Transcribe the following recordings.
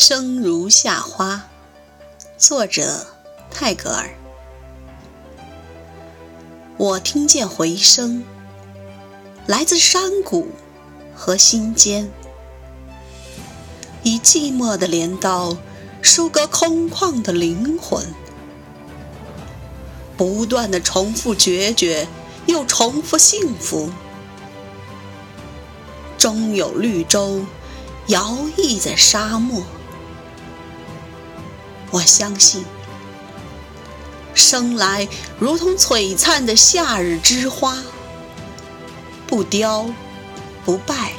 生如夏花，作者泰戈尔。我听见回声，来自山谷和心间，以寂寞的镰刀收割空旷的灵魂，不断的重复决绝，又重复幸福，终有绿洲摇曳在沙漠。我相信，生来如同璀璨的夏日之花，不凋不败，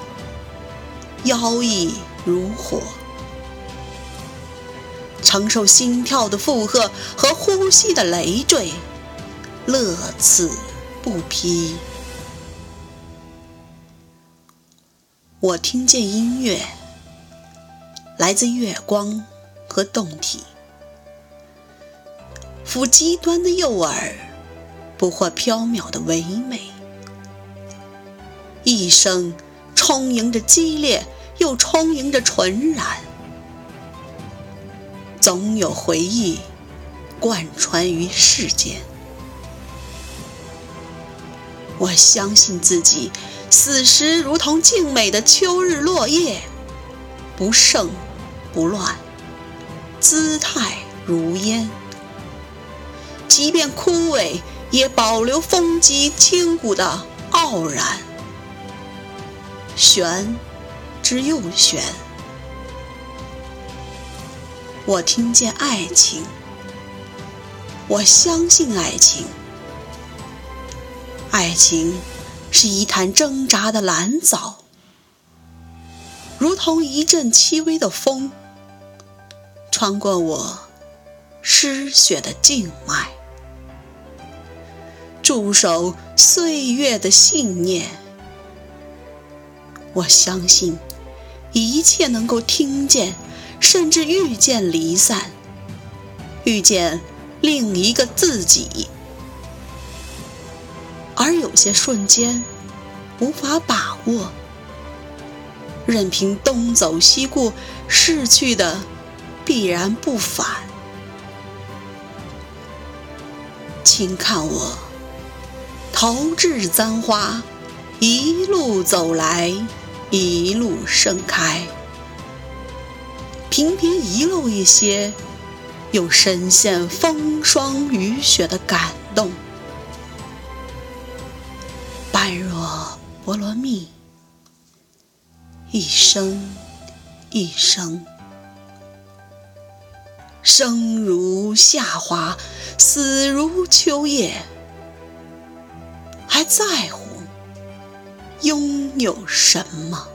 妖异如火，承受心跳的负荷和呼吸的累赘，乐此不疲。我听见音乐，来自月光和洞体。抚极端的诱饵，不获缥缈的唯美。一生充盈着激烈，又充盈着纯然。总有回忆贯穿于世间。我相信自己，死时如同静美的秋日落叶，不盛不乱，姿态如烟。即便枯萎，也保留风肌清骨的傲然。玄之又玄，我听见爱情，我相信爱情。爱情是一潭挣扎的蓝藻，如同一阵轻微的风，穿过我失血的静脉。驻守岁月的信念，我相信一切能够听见，甚至遇见离散，遇见另一个自己。而有些瞬间无法把握，任凭东走西顾，逝去的必然不返。请看我。投掷簪花，一路走来，一路盛开。频频遗漏一些，又深陷风霜雨雪的感动。般若波罗蜜，一生一生，生如夏花，死如秋叶。还在乎拥有什么？